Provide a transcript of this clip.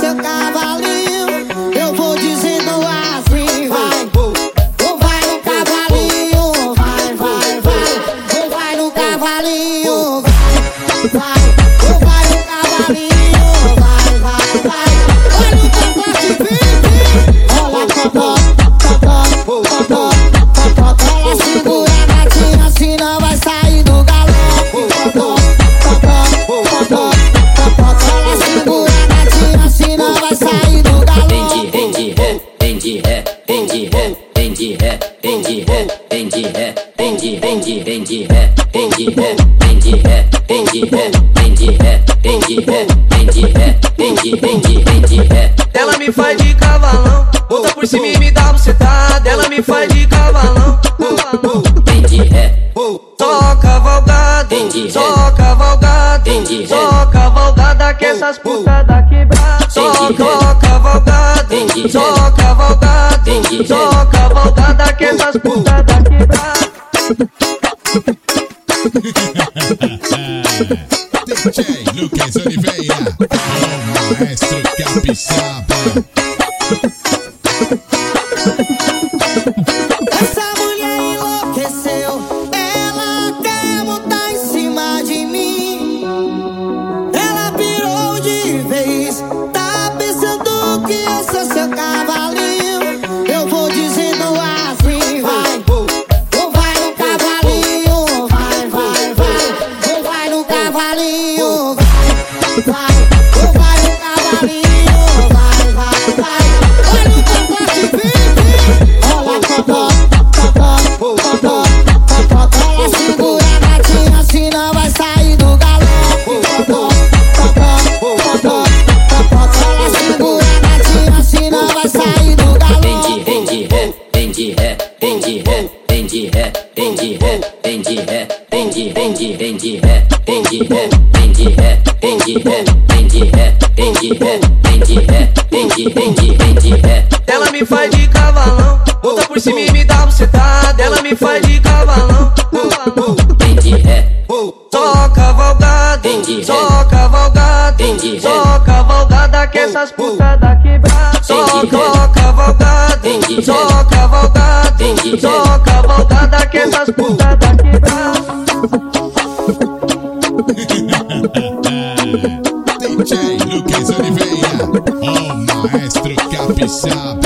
seu cavalinho. De ré, vem de ré, vem de ré, vem de vem de vem de ré, vem de ré, vem de ré, vem de ré, vem de ré, vem de ré, vem de ré, vem de vem de vem de ré. Ela me faz de cavalão, bota por cima e me dá bucetada. Ela me faz de cavalão, vem de ré, só cavalgada, só cavalgada, só cavalgada que essas putas da quebrada. Só cavalgada, só cavalgada, essas putas da quebrada. DJ Lucas Oliveira, o maestro capixaba. Essa mulher enlouqueceu, ela quer montar em cima de mim. Ela pirou de vez, tá pensando que eu sou seu cavalinho. Vai, vai, ou vai cavalinho, vai, vai, vai. Vai sair do galão. Cocó, cocó, cocó, cocó. Ela segura a gatinha, senão vai sair do galão. vem de ré, vem de ré, vem de ré, vem de ré, vem de ré, vem de ré, vem de vem de vem de ré, vem de ré, vem de ré, vem Ela me faz de cavalão, bota por cima e me dá bucetada. Ela me faz de cavalão, vem de ré, só cavalgada, só cavalgada, só cavalgada que essas putas da quebrada. Só cavalgada, só cavalgada, só cavalgada que essas putas o maestro capixaba.